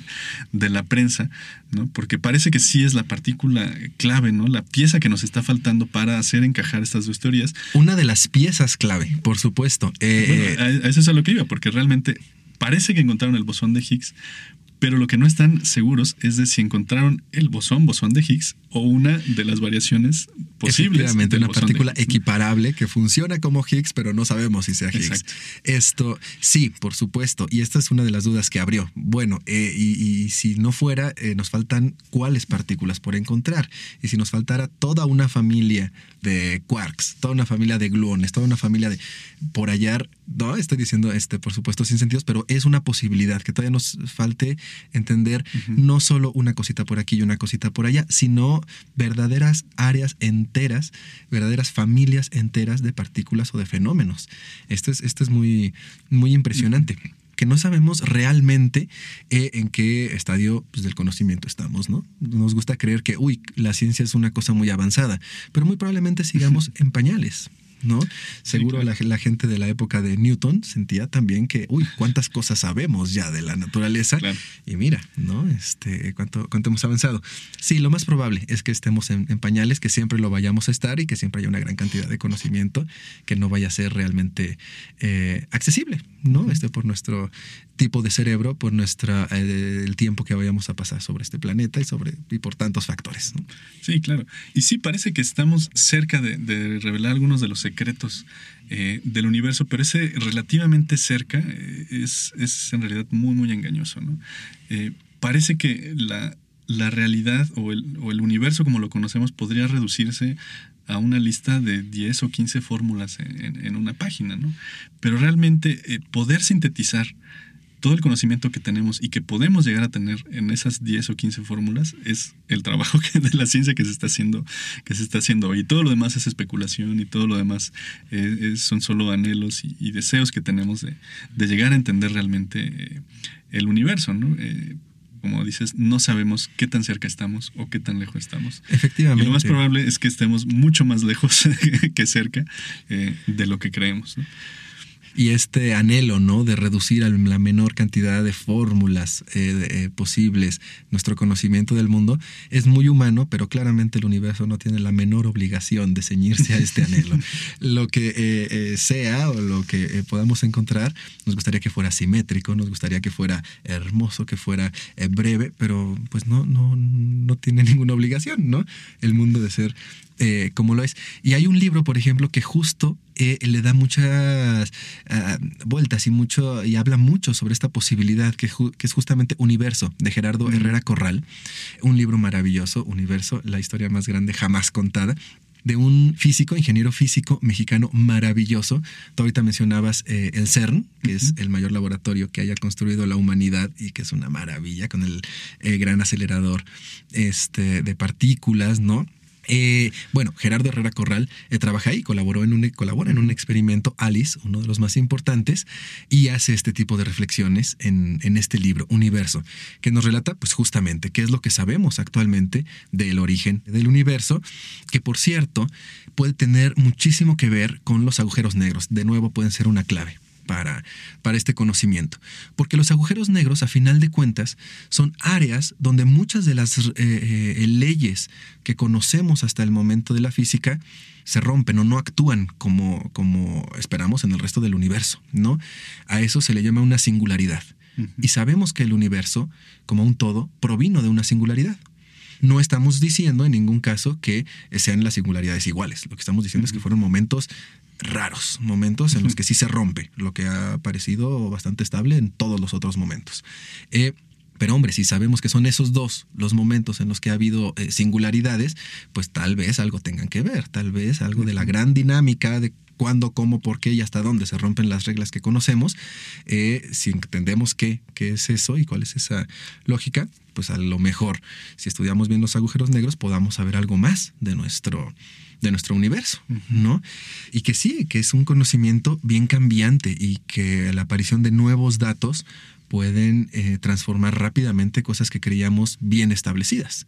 de, la prensa, ¿no? Porque parece que sí es la partícula clave, ¿no? La pieza que nos está faltando para hacer encajar estas dos teorías. Una de las piezas clave, por supuesto. Eh, bueno, a eso es a lo que iba, porque realmente parece que encontraron el bosón de Higgs, pero lo que no están seguros es de si encontraron el bosón, bosón de Higgs, o una de las variaciones posibles. Efectivamente, una partícula equiparable que funciona como Higgs, pero no sabemos si sea Higgs. Exacto. Esto, sí, por supuesto, y esta es una de las dudas que abrió. Bueno, eh, y, y, si no fuera, eh, nos faltan cuáles partículas por encontrar. Y si nos faltara toda una familia de quarks, toda una familia de gluones, toda una familia de por hallar, no estoy diciendo este, por supuesto, sin sentidos, pero es una posibilidad que todavía nos falte entender uh -huh. no solo una cosita por aquí y una cosita por allá, sino verdaderas áreas enteras, verdaderas familias enteras de partículas o de fenómenos. Esto es, esto es muy, muy impresionante. Uh -huh que no sabemos realmente eh, en qué estadio pues, del conocimiento estamos, ¿no? Nos gusta creer que, uy, la ciencia es una cosa muy avanzada, pero muy probablemente sigamos en pañales. ¿No? Seguro la, la, gente de la época de Newton sentía también que, uy, cuántas cosas sabemos ya de la naturaleza. Y mira, ¿no? Este, cuánto, cuánto hemos avanzado. Sí, lo más probable es que estemos en, pañales, que siempre lo vayamos a estar y que siempre haya una gran cantidad de conocimiento que no vaya a ser realmente eh, accesible, ¿no? Este por nuestro tipo de cerebro, por nuestra eh, el tiempo que vayamos a pasar sobre este planeta y sobre y por tantos factores. Sí, claro. Y sí parece que estamos cerca de, revelar algunos de los secretos eh, del universo, pero ese relativamente cerca eh, es, es, en realidad muy, muy engañoso. ¿no? parece que la, la realidad o el, o el, universo como lo conocemos podría reducirse a una lista de 10 o 15 fórmulas en, en una página, ¿no? Pero realmente poder sintetizar todo el conocimiento que tenemos y que podemos llegar a tener en esas 10 o 15 fórmulas es el trabajo de la ciencia que se está haciendo, que se está haciendo hoy. Y todo lo demás es especulación y todo lo demás eh, son solo anhelos y, deseos que tenemos de, llegar a entender realmente eh, el universo, ¿no? Eh, como dices, no sabemos qué tan cerca estamos o qué tan lejos estamos. Efectivamente. Y lo más probable es que estemos mucho más lejos [LAUGHS] que cerca de lo que creemos. ¿no? Y este anhelo, ¿no? De reducir a la menor cantidad de fórmulas eh, eh, posibles nuestro conocimiento del mundo es muy humano, pero claramente el universo no tiene la menor obligación de ceñirse a este anhelo. [LAUGHS] lo que eh, sea o lo que podamos encontrar, nos gustaría que fuera simétrico, nos gustaría que fuera hermoso, que fuera breve, pero pues no, no, no tiene ninguna obligación, ¿no? El mundo de ser como lo es. Y hay un libro, por ejemplo, que justo eh, le da muchas ah, vueltas y mucho y habla mucho sobre esta posibilidad que, es justamente Universo de Gerardo Herrera Corral, un libro maravilloso, Universo, la historia más grande jamás contada de un físico, ingeniero físico mexicano maravilloso. Tú ahorita mencionabas eh, el CERN, que es el mayor laboratorio que haya construido la humanidad y que es una maravilla con el eh, gran acelerador este, de partículas, ¿no? Eh, bueno, Gerardo Herrera Corral eh, trabaja ahí, colaboró en un, colabora en un experimento Alice, uno de los más importantes, y hace este tipo de reflexiones en, en, este libro, Universo, que nos relata pues justamente qué es lo que sabemos actualmente del origen del universo, que por cierto puede tener muchísimo que ver con los agujeros negros. De nuevo pueden ser una clave para, para este conocimiento. Porque los agujeros negros, a final de cuentas, son áreas donde muchas de las eh, eh, leyes que conocemos hasta el momento de la física se rompen o no actúan como, como esperamos en el resto del universo. ¿no? A eso se le llama una singularidad. Y sabemos que el universo, como un todo, provino de una singularidad. No estamos diciendo en ningún caso que sean las singularidades iguales. Lo que estamos diciendo es que fueron momentos raros, momentos en los que sí se rompe, lo que ha parecido bastante estable en todos los otros momentos. Eh, pero hombre, si sabemos que son esos dos los momentos en los que ha habido eh, singularidades, pues tal vez algo tengan que ver, tal vez algo de la gran dinámica de cuándo, cómo, por qué y hasta dónde se rompen las reglas que conocemos. Eh, si entendemos qué, qué es eso y cuál es esa lógica, pues a lo mejor, si estudiamos bien los agujeros negros, podamos saber algo más de nuestro, de nuestro universo, ¿no? Y que sí, que es un conocimiento bien cambiante y que la aparición de nuevos datos pueden eh, transformar rápidamente cosas que creíamos bien establecidas.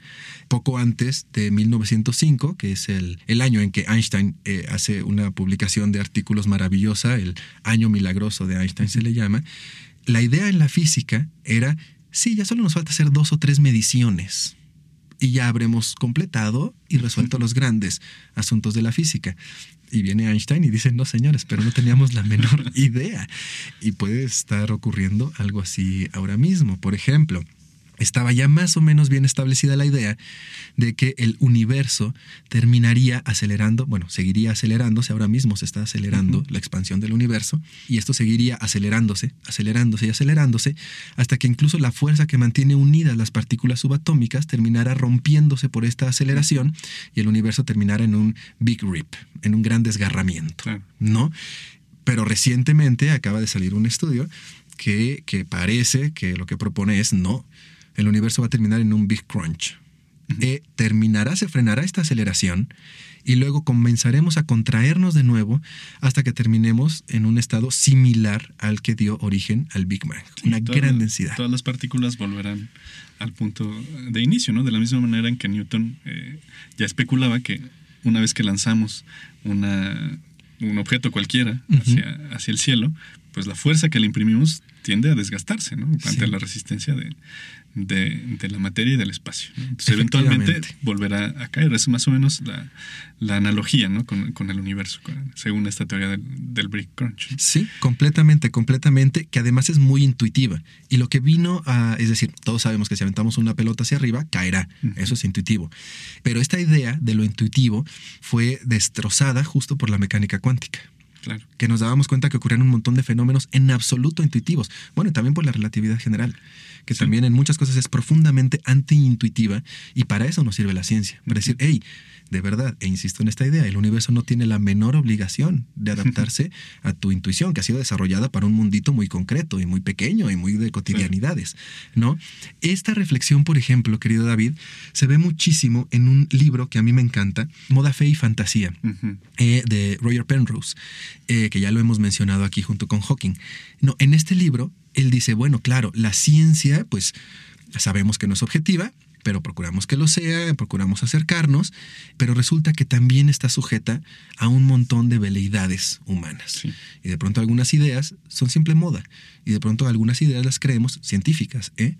Poco antes de 1905, que es el, el año en que Einstein eh, hace una publicación de artículos maravillosa, el año milagroso de Einstein se le llama, la idea en la física era, sí, ya solo nos falta hacer dos o tres mediciones y ya habremos completado y resuelto los grandes asuntos de la física. Y viene Einstein y dice, no señores, pero no teníamos la menor [LAUGHS] idea. Y puede estar ocurriendo algo así ahora mismo. Por ejemplo, estaba ya más o menos bien establecida la idea de que el universo terminaría acelerando, bueno, seguiría acelerándose, ahora mismo se está acelerando la expansión del universo, y esto seguiría acelerándose, acelerándose y acelerándose, hasta que incluso la fuerza que mantiene unidas las partículas subatómicas terminara rompiéndose por esta aceleración y el universo terminara en un big rip, en un gran desgarramiento, ¿no? Pero recientemente acaba de salir un estudio que, que parece que lo que propone es no el universo va a terminar en un Big Crunch. Eh, terminará, se frenará esta aceleración y luego comenzaremos a contraernos de nuevo hasta que terminemos en un estado similar al que dio origen al Big Bang. Una gran densidad. Todas las partículas volverán al punto de inicio, ¿no? De la misma manera en que Newton eh, ya especulaba que una vez que lanzamos una un objeto cualquiera hacia, hacia el cielo, pues la fuerza que le imprimimos tiende a desgastarse, ¿no? Ante la resistencia de, de, la materia y del espacio. Entonces, eventualmente volverá a caer. Es más o menos la, la analogía ¿no? con, con, el universo, según esta teoría del, del Brick Crunch. Sí, completamente, completamente, que además es muy intuitiva. Y lo que vino a, es decir, todos sabemos que si aventamos una pelota hacia arriba, caerá. Eso es intuitivo. Pero esta idea de lo intuitivo fue destrozada justo por la mecánica cuántica. Que nos dábamos cuenta que ocurrían un montón de fenómenos en absoluto intuitivos. Bueno, y también por la relatividad general, que también en muchas cosas es profundamente antiintuitiva y para eso nos sirve la ciencia. Para decir, hey, de verdad, e insisto en esta idea, el universo no tiene la menor obligación de adaptarse a tu intuición, que ha sido desarrollada para un mundito muy concreto y muy pequeño y muy de cotidianidades, ¿no? Esta reflexión, por ejemplo, querido David, se ve muchísimo en un libro que a mí me encanta, Moda, Fe y Fantasía, eh, de Roger Penrose, eh, que ya lo hemos mencionado aquí junto con Hawking. No, en este libro, él dice, bueno, claro, la ciencia, pues sabemos que no es objetiva, pero procuramos que lo sea, procuramos acercarnos, pero resulta que también está sujeta a un montón de veleidades humanas. Y de pronto algunas ideas son simple moda, y de pronto algunas ideas las creemos científicas, ¿eh?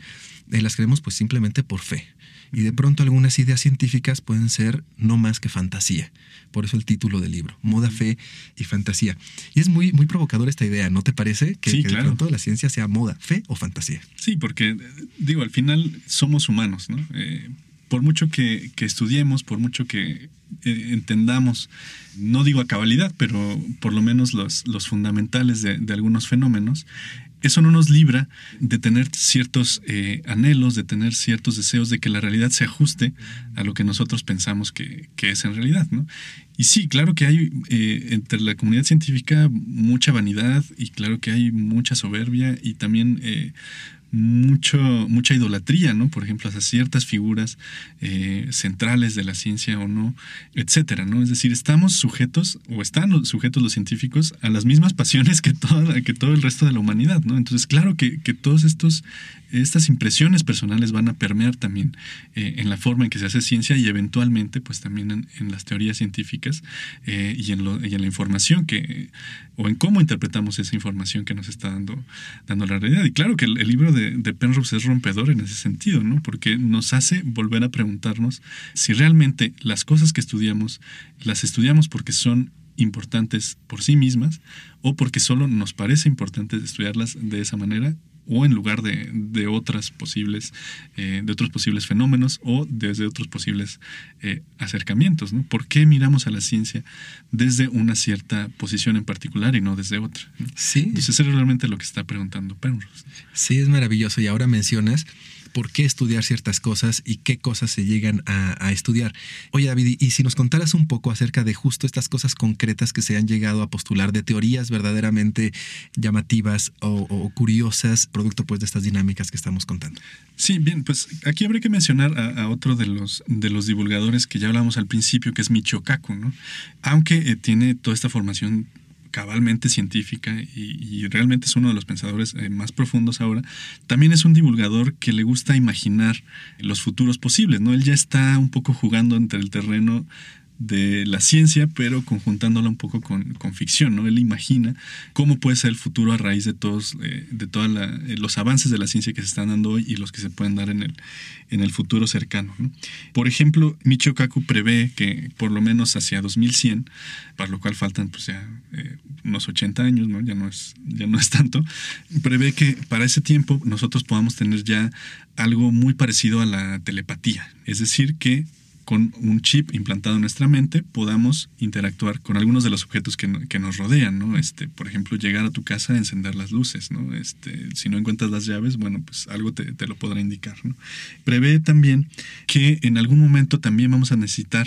¿eh? las creemos pues simplemente por fe. Y de pronto algunas ideas científicas pueden ser no más que fantasía. Por eso el título del libro, Moda, Fe y Fantasía. Y es muy, muy provocador esta idea, ¿no te parece? Que, de pronto la ciencia sea moda, fe o fantasía. Sí, porque digo, al final somos humanos, ¿no? Eh, por mucho que, estudiemos, por mucho que eh, entendamos, no digo a cabalidad, pero por lo menos los, los fundamentales de, de, algunos fenómenos, eso no nos libra de tener ciertos eh, anhelos, de tener ciertos deseos de que la realidad se ajuste a lo que nosotros pensamos que, es en realidad, ¿no? Y sí, claro que hay eh, entre la comunidad científica mucha vanidad y claro que hay mucha soberbia y también eh, mucho, mucha idolatría, ¿no? Por ejemplo, a ciertas figuras eh, centrales de la ciencia o no, etcétera, ¿no? Es decir, estamos sujetos, o están sujetos los científicos, a las mismas pasiones que, toda, que todo el resto de la humanidad, ¿no? Entonces, claro que, que estos estas impresiones personales van a permear también eh, en la forma en que se hace ciencia y eventualmente pues también en, las teorías científicas eh, y, en lo, y, en la información que o en cómo interpretamos esa información que nos está dando, dando la realidad. Y claro que el, libro de, de, Penrose es rompedor en ese sentido, ¿no? Porque nos hace volver a preguntarnos si realmente las cosas que estudiamos las estudiamos porque son importantes por sí mismas o porque solo nos parece importante estudiarlas de esa manera o en lugar de, de otras posibles, eh, de otros posibles fenómenos o desde otros posibles eh, acercamientos. ¿no? ¿Por qué miramos a la ciencia desde una cierta posición en particular y no desde otra? Sí. Entonces, eso es realmente lo que está preguntando Penrose. Sí, es maravilloso. Y ahora mencionas por qué estudiar ciertas cosas y qué cosas se llegan a, estudiar. Oye, David, y si nos contaras un poco acerca de justo estas cosas concretas que se han llegado a postular, de teorías verdaderamente llamativas o, curiosas, producto pues de estas dinámicas que estamos contando. Sí, bien, pues aquí habría que mencionar a, otro de los, de los divulgadores que ya hablamos al principio, que es Michio ¿no? Aunque eh, tiene toda esta formación cabalmente científica y, realmente es uno de los pensadores eh, más profundos ahora, también es un divulgador que le gusta imaginar los futuros posibles, ¿no? Él ya está un poco jugando entre el terreno de la ciencia, pero conjuntándola un poco con, ficción, ¿no? Él imagina cómo puede ser el futuro a raíz de todos, eh, de todos eh, los avances de la ciencia que se están dando hoy y los que se pueden dar en el, en el futuro cercano. Por ejemplo, Michio Kaku prevé que por lo menos hacia 2100, para lo cual faltan pues ya eh, unos 80 años, ¿no? Ya no es, ya no es tanto, prevé que para ese tiempo nosotros podamos tener ya algo muy parecido a la telepatía, es decir, que con un chip implantado en nuestra mente podamos interactuar con algunos de los objetos que, nos rodean, ¿no? Este, por ejemplo, llegar a tu casa encender las luces, ¿no? Este, si no encuentras las llaves, bueno, pues algo te, te lo podrá indicar, ¿no? Prevé también que en algún momento también vamos a necesitar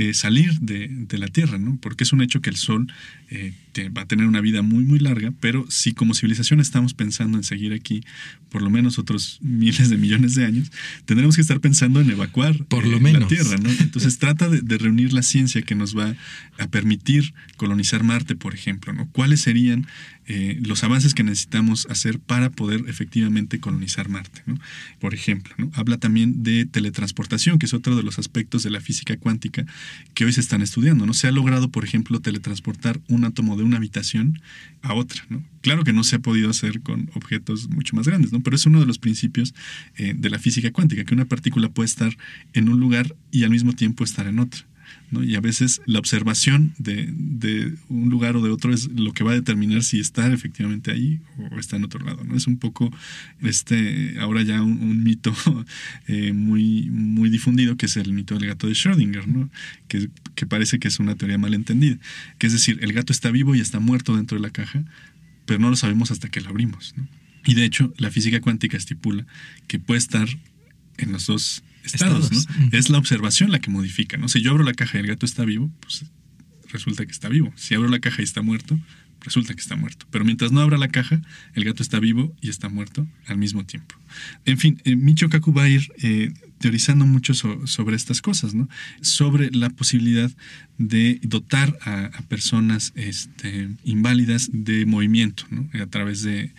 eh, salir de, la Tierra, ¿no? Porque es un hecho que el Sol eh, va a tener una vida muy, muy larga, pero si como civilización estamos pensando en seguir aquí por lo menos otros miles de millones de años, tendremos que estar pensando en evacuar por lo menos. la Tierra, ¿no? Entonces trata de, reunir la ciencia que nos va a permitir colonizar Marte, por ejemplo, ¿no? ¿Cuáles serían eh, los avances que necesitamos hacer para poder efectivamente colonizar Marte, Por ejemplo, ¿no? Habla también de teletransportación, que es otro de los aspectos de la física cuántica que hoy se están estudiando. ¿no? Se ha logrado, por ejemplo, teletransportar un átomo de una habitación a otra. Claro que no se ha podido hacer con objetos mucho más grandes, ¿no? pero es uno de los principios eh, de la física cuántica, que una partícula puede estar en un lugar y al mismo tiempo estar en Y a veces la observación de, un lugar o de otro es lo que va a determinar si está efectivamente ahí o está en otro lado, ¿no? Es un poco este, ahora ya un, mito [LAUGHS] eh, muy, muy difundido que es el mito del gato de Schrödinger, ¿no? Que, que parece que es una teoría mal entendida, que es decir, el gato está vivo y está muerto dentro de la caja, pero no lo sabemos hasta que lo abrimos. Y de hecho, la física cuántica estipula que puede estar en los dos estados, ¿no? Es la observación la que modifica, ¿no? Si yo abro la caja y el gato está vivo, pues resulta que está vivo. Si abro la caja y está muerto, resulta que está muerto. Pero mientras no abra la caja, el gato está vivo y está muerto al mismo tiempo. En fin, eh, Micho Kaku va a ir eh, teorizando mucho sobre estas cosas, ¿no? Sobre la posibilidad de dotar a, personas este, inválidas de movimiento, ¿no? A través de,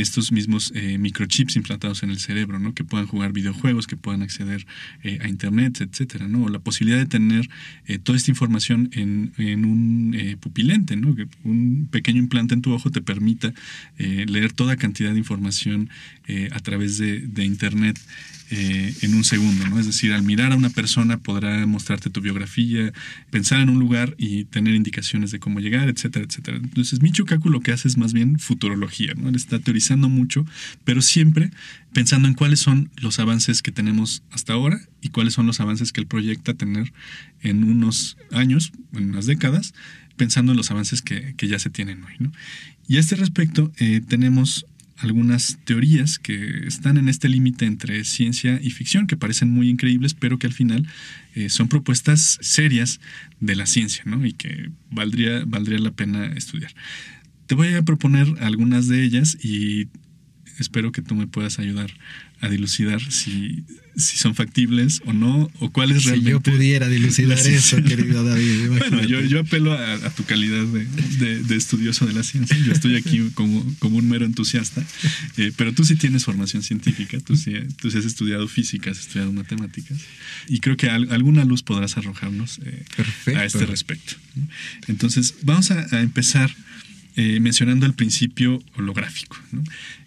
estos mismos eh, microchips implantados en el cerebro, ¿no? Que puedan jugar videojuegos, que puedan acceder eh, a internet, etcétera, ¿no? O la posibilidad de tener eh, toda esta información en, un pupilente, ¿no? Que un pequeño implante en tu ojo te permita leer toda cantidad de información a través de, de internet eh, en un segundo, ¿no? Es decir, al mirar a una persona podrá mostrarte tu biografía, pensar en un lugar y tener indicaciones de cómo llegar, etcétera, etcétera. Entonces, Michio Kaku lo que hace es más bien futurología, ¿no? Él está teorizando mucho, pero siempre pensando en cuáles son los avances que tenemos hasta ahora y cuáles son los avances que él proyecta tener en unos años, en unas décadas, pensando en los avances que, ya se tienen hoy, ¿no? Y a este respecto, eh, tenemos algunas teorías que están en este límite entre ciencia y ficción, que parecen muy increíbles, pero que al final eh, son propuestas serias de la ciencia, ¿no? Y que valdría, valdría la pena estudiar. Te voy a proponer algunas de ellas y espero que tú me puedas ayudar a dilucidar si, si son factibles o no, o cuáles si realmente. yo pudiera dilucidar eso, querido David. [LAUGHS] Bueno, yo, yo apelo a, tu calidad de, de, estudioso de la ciencia. Yo estoy aquí como, como un mero entusiasta, eh, pero tú sí tienes formación científica, tú sí, tú sí has estudiado física, has estudiado matemáticas, y creo que alguna luz podrás arrojarnos eh, a este respecto. Entonces, vamos a, empezar eh, mencionando el principio holográfico. ¿no?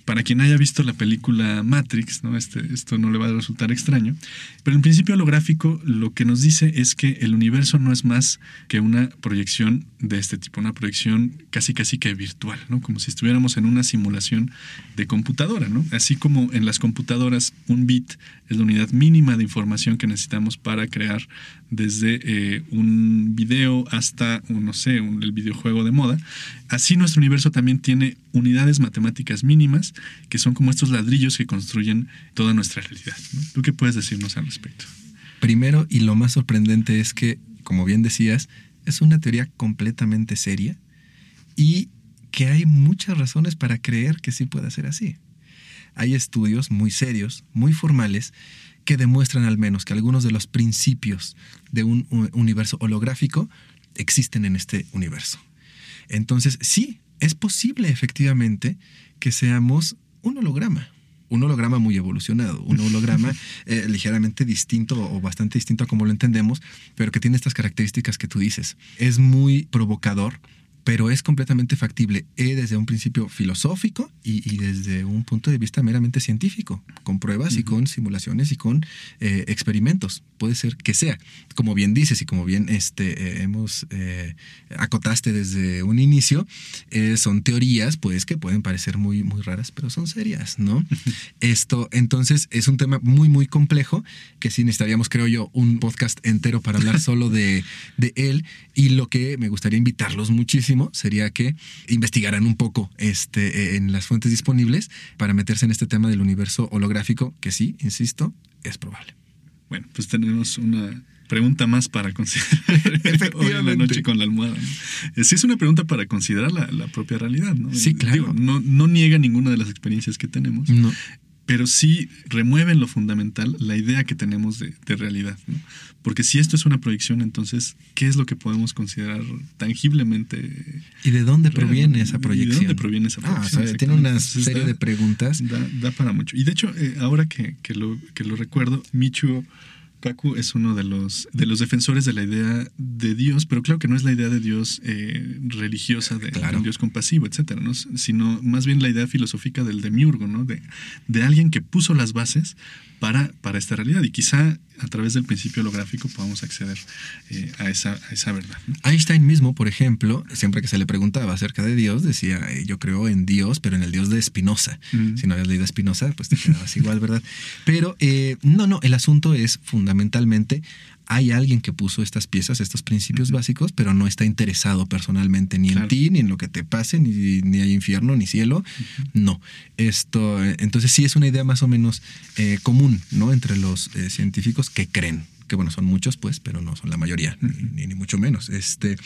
Para quien haya visto la película Matrix, ¿no? Este, esto no le va a resultar extraño, pero en principio holográfico lo que nos dice es que el universo no es más que una proyección de este tipo, una proyección casi casi que virtual, ¿no? Como si estuviéramos en una simulación de computadora, ¿no? Así como en las computadoras un bit es la unidad mínima de información que necesitamos para crear desde eh, un video hasta, no sé, el videojuego de moda. Así nuestro universo también tiene unidades matemáticas mínimas que son como estos ladrillos que construyen toda nuestra realidad. ¿Tú qué puedes decirnos al respecto? Primero, y lo más sorprendente es que, como bien decías, es una teoría completamente seria y que hay muchas razones para creer que sí puede ser así. Hay estudios muy serios, muy formales, que demuestran al menos que algunos de los principios de un universo holográfico existen en este universo. Entonces, sí, es posible efectivamente que seamos un holograma. Un holograma muy evolucionado, un holograma eh, ligeramente distinto o bastante distinto a como lo entendemos, pero que tiene estas características que tú dices. Es muy provocador pero es completamente factible eh, desde un principio filosófico y, desde un punto de vista meramente científico, con pruebas y con simulaciones y con eh, experimentos. Puede ser que sea, como bien dices y como bien este, eh, hemos acotaste desde un inicio, son teorías pues que pueden parecer muy, muy raras, pero son serias, ¿no? [LAUGHS] Esto, entonces, es un tema muy, muy complejo que sí necesitaríamos, creo yo, un podcast entero para hablar [LAUGHS] solo de, de él y lo que me gustaría invitarlos muchísimo sería que investigaran un poco este, en las fuentes disponibles para meterse en este tema del universo holográfico, que sí, insisto, es probable. Bueno, pues tenemos una pregunta más para considerar [LAUGHS] hoy en la noche con la almohada. Eh, sí es una pregunta para considerar la, propia realidad, ¿no? Sí, claro. no, no niega ninguna de las experiencias que tenemos. No pero sí remueven lo fundamental, la idea que tenemos de, realidad. ¿no? Porque si esto es una proyección, entonces, ¿qué es lo que podemos considerar tangiblemente? ¿Y de dónde proviene esa proyección? ¿De dónde proviene esa proyección? Ah, tiene una serie de preguntas. Da, para mucho. Y de hecho, eh, ahora que, lo, que lo recuerdo, Michu Kaku es uno de los, de los defensores de la idea de Dios, pero claro que no es la idea de Dios eh, religiosa, de, un Dios compasivo, etcétera, ¿no? sino más bien la idea filosófica del demiurgo, ¿no? de, de alguien que puso las bases para, para esta realidad. Y quizá a través del principio holográfico podamos acceder eh, a, esa, a, esa, verdad. Einstein mismo, por ejemplo, siempre que se le preguntaba acerca de Dios, decía, eh, yo creo en Dios, pero en el Dios de Spinoza. Si no habías leído a Spinoza, pues te quedabas igual, ¿verdad? Pero eh, no, no, el asunto es fundamentalmente hay alguien que puso estas piezas, estos principios básicos, pero no está interesado personalmente ni en ti, ni en lo que te pase, ni, ni hay infierno, ni cielo. No. Esto, entonces sí es una idea más o menos eh, común, ¿no? Entre los eh, científicos que creen que bueno, son muchos, pues, pero no son la mayoría, ni, ni, mucho menos. Este,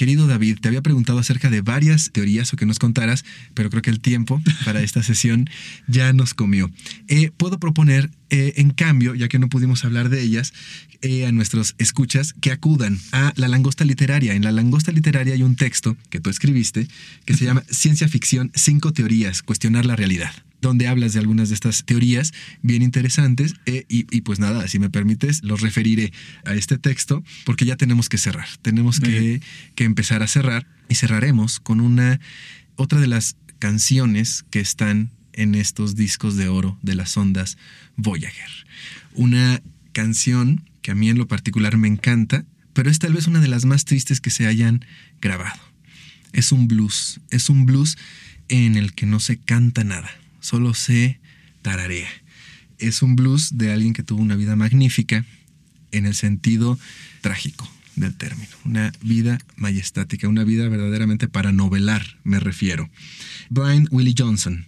Querido David, te había preguntado acerca de varias teorías o que nos contaras, pero creo que el tiempo para [LAUGHS] esta sesión ya nos comió. Eh, puedo proponer, eh, en cambio, ya que no pudimos hablar de ellas, eh, a nuestros escuchas que acudan a La Langosta Literaria. En La Langosta Literaria hay un texto que tú escribiste que se llama Ciencia Ficción, cinco teorías, cuestionar la realidad donde hablas de algunas de estas teorías bien interesantes eh, y, pues nada, si me permites, los referiré a este texto porque ya tenemos que cerrar, tenemos que, que, empezar a cerrar y cerraremos con una, otra de las canciones que están en estos discos de oro de las ondas Voyager. Una canción que a mí en lo particular me encanta, pero es tal vez una de las más tristes que se hayan grabado. Es un blues, es un blues en el que no se canta nada solo se tararea. Es un blues de alguien que tuvo una vida magnífica en el sentido trágico del término. Una vida majestática, una vida verdaderamente para novelar, me refiero. Brian Willie Johnson.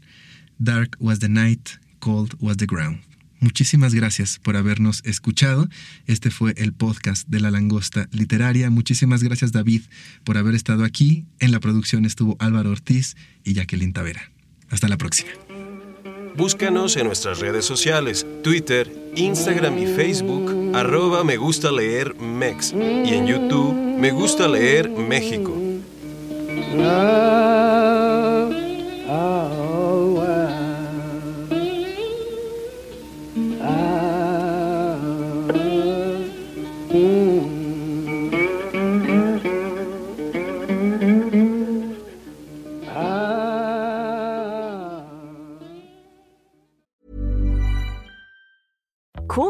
Dark was the night, cold was the ground. Muchísimas gracias por habernos escuchado. Este fue el podcast de La Langosta Literaria. Muchísimas gracias David por haber estado aquí. En la producción estuvo Álvaro Ortiz y Jacqueline Tavera. Hasta la próxima. Búscanos en nuestras redes sociales, Twitter, Instagram y Facebook, arroba me gusta leer Mex y en YouTube me gusta leer México.